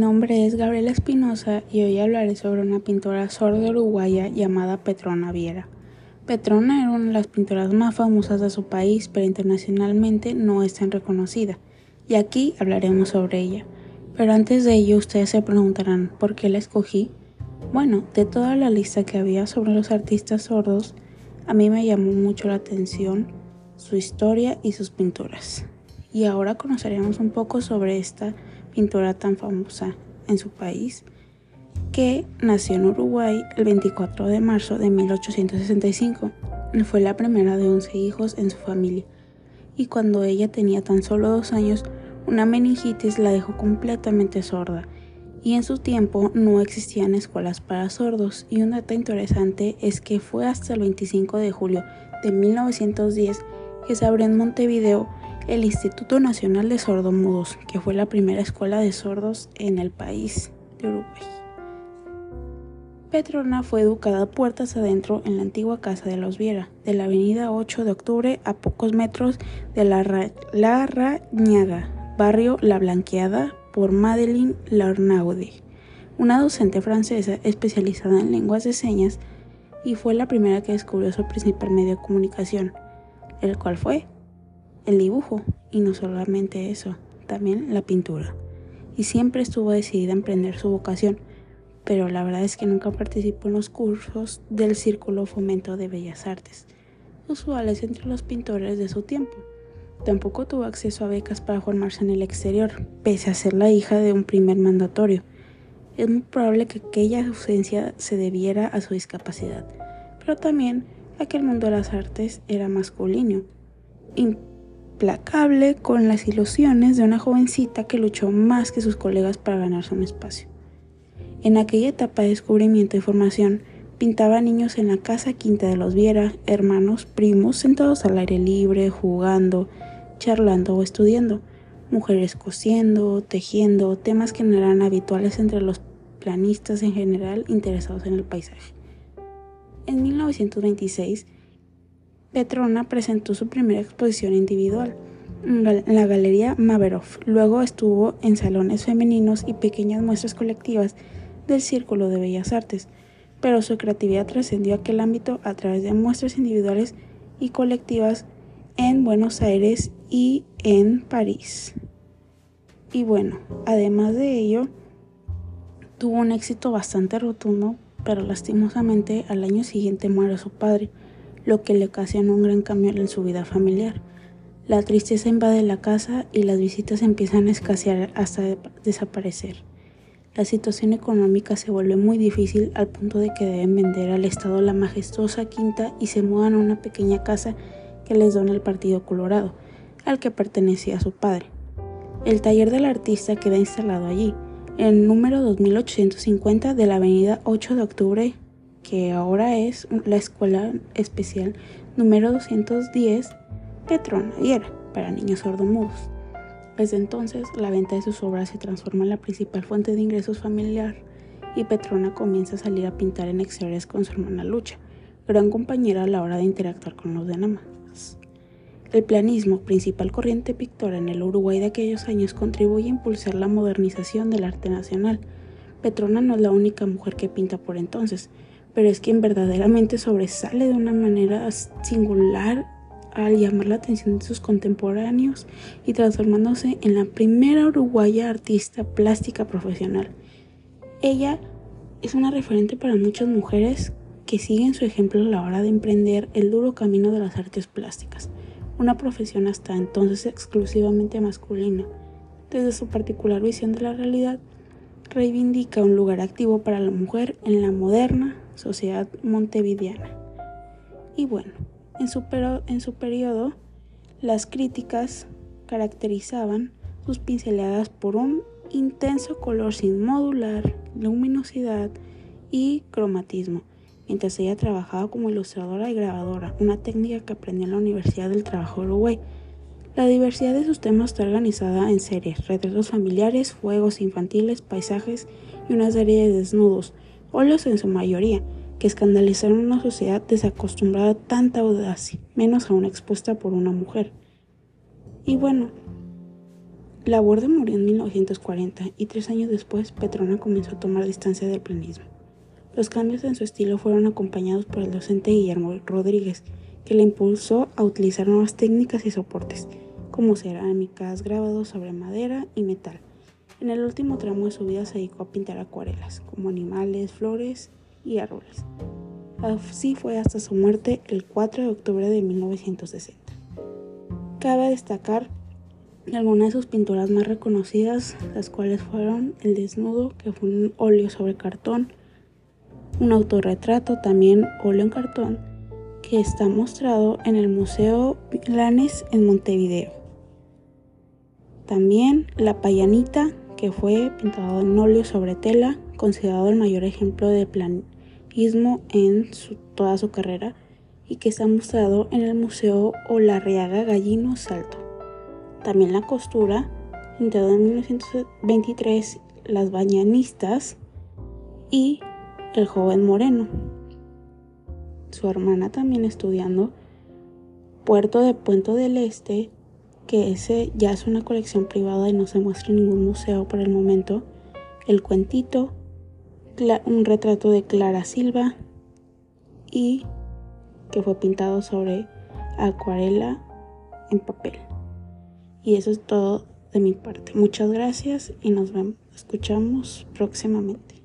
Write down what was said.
nombre es Gabriela Espinosa y hoy hablaré sobre una pintora sorda uruguaya llamada Petrona Viera. Petrona era una de las pintoras más famosas de su país, pero internacionalmente no es tan reconocida, y aquí hablaremos sobre ella. Pero antes de ello, ustedes se preguntarán por qué la escogí. Bueno, de toda la lista que había sobre los artistas sordos, a mí me llamó mucho la atención su historia y sus pinturas. Y ahora conoceremos un poco sobre esta pintora tan famosa en su país, que nació en Uruguay el 24 de marzo de 1865. Fue la primera de 11 hijos en su familia. Y cuando ella tenía tan solo dos años, una meningitis la dejó completamente sorda. Y en su tiempo no existían escuelas para sordos. Y un dato interesante es que fue hasta el 25 de julio de 1910 que se abrió en Montevideo el Instituto Nacional de Sordomudos, que fue la primera escuela de sordos en el país de Uruguay. Petrona fue educada puertas adentro en la antigua casa de los Viera, de la avenida 8 de octubre a pocos metros de la, Rañaga, barrio La Blanqueada, por Madeleine Larnaude, una docente francesa especializada en lenguas de señas y fue la primera que descubrió su principal medio de comunicación, el cual fue el dibujo y no solamente eso, también la pintura. Y siempre estuvo decidida a emprender su vocación, pero la verdad es que nunca participó en los cursos del Círculo Fomento de Bellas Artes, usuales entre los pintores de su tiempo. Tampoco tuvo acceso a becas para formarse en el exterior, pese a ser la hija de un primer mandatorio. Es muy probable que aquella ausencia se debiera a su discapacidad, pero también a que el mundo de las artes era masculino implacable con las ilusiones de una jovencita que luchó más que sus colegas para ganarse un espacio. En aquella etapa de descubrimiento y formación, pintaba niños en la casa quinta de los Viera, hermanos, primos, sentados al aire libre, jugando, charlando o estudiando, mujeres cosiendo, tejiendo, temas que no eran habituales entre los planistas en general interesados en el paisaje. En 1926, Petrona presentó su primera exposición individual en la Galería Maverov. Luego estuvo en salones femeninos y pequeñas muestras colectivas del Círculo de Bellas Artes, pero su creatividad trascendió aquel ámbito a través de muestras individuales y colectivas en Buenos Aires y en París. Y bueno, además de ello, tuvo un éxito bastante rotundo, pero lastimosamente al año siguiente muere su padre lo que le ocasionó un gran cambio en su vida familiar. La tristeza invade la casa y las visitas empiezan a escasear hasta desaparecer. La situación económica se vuelve muy difícil al punto de que deben vender al Estado la majestuosa quinta y se mudan a una pequeña casa que les dona el Partido Colorado, al que pertenecía su padre. El taller del artista queda instalado allí, en el número 2850 de la avenida 8 de octubre que ahora es la Escuela Especial número 210 Petrona y era para niños sordomudos. Desde entonces, la venta de sus obras se transforma en la principal fuente de ingresos familiar y Petrona comienza a salir a pintar en exteriores con su hermana Lucha, gran compañera a la hora de interactuar con los demás. El planismo, principal corriente pictora en el Uruguay de aquellos años, contribuye a impulsar la modernización del arte nacional. Petrona no es la única mujer que pinta por entonces, pero es quien verdaderamente sobresale de una manera singular al llamar la atención de sus contemporáneos y transformándose en la primera uruguaya artista plástica profesional. Ella es una referente para muchas mujeres que siguen su ejemplo a la hora de emprender el duro camino de las artes plásticas, una profesión hasta entonces exclusivamente masculina. Desde su particular visión de la realidad, reivindica un lugar activo para la mujer en la moderna sociedad montevideana. Y bueno, en su, en periodo, las críticas caracterizaban sus pinceladas por un intenso color sin modular, luminosidad y cromatismo, mientras ella trabajaba como ilustradora y grabadora, una técnica que aprendió en la Universidad del Trabajo de Uruguay. La diversidad de sus temas está organizada en series, retratos familiares, juegos infantiles, paisajes y una serie de desnudos, óleos en su mayoría, que escandalizaron una sociedad desacostumbrada a tanta audacia, menos aún expuesta por una mujer. Y bueno, Laborde murió en 1940 y tres años después Petrona comenzó a tomar distancia del planismo. Los cambios en su estilo fueron acompañados por el docente Guillermo Rodríguez, que le impulsó a utilizar nuevas técnicas y soportes, como cerámicas, grabados sobre madera y metal. En el último tramo de su vida se dedicó a pintar acuarelas, como animales, flores y árboles. Así fue hasta su muerte el 4 de octubre de 1960. Cabe destacar algunas de sus pinturas más reconocidas, las cuales fueron El desnudo, que fue un óleo sobre cartón, un autorretrato, también óleo en cartón, que está mostrado en el Museo Milanes en Montevideo. También La Payanita, que fue pintado en óleo sobre tela, considerado el mayor ejemplo de planismo en toda su carrera y que está mostrado en el Museo Olarriaga Gallino Salto. También la costura, pintado en 1923, Las Bañanistas y El joven moreno. Su hermana también estudiando Puerto de Puente del Este, que ese ya es una colección privada y no se muestra en ningún museo por el momento. El cuentito, un retrato de Clara Silva y que fue pintado sobre acuarela en papel. Y eso es todo de mi parte. Muchas gracias y nos vemos, escuchamos próximamente.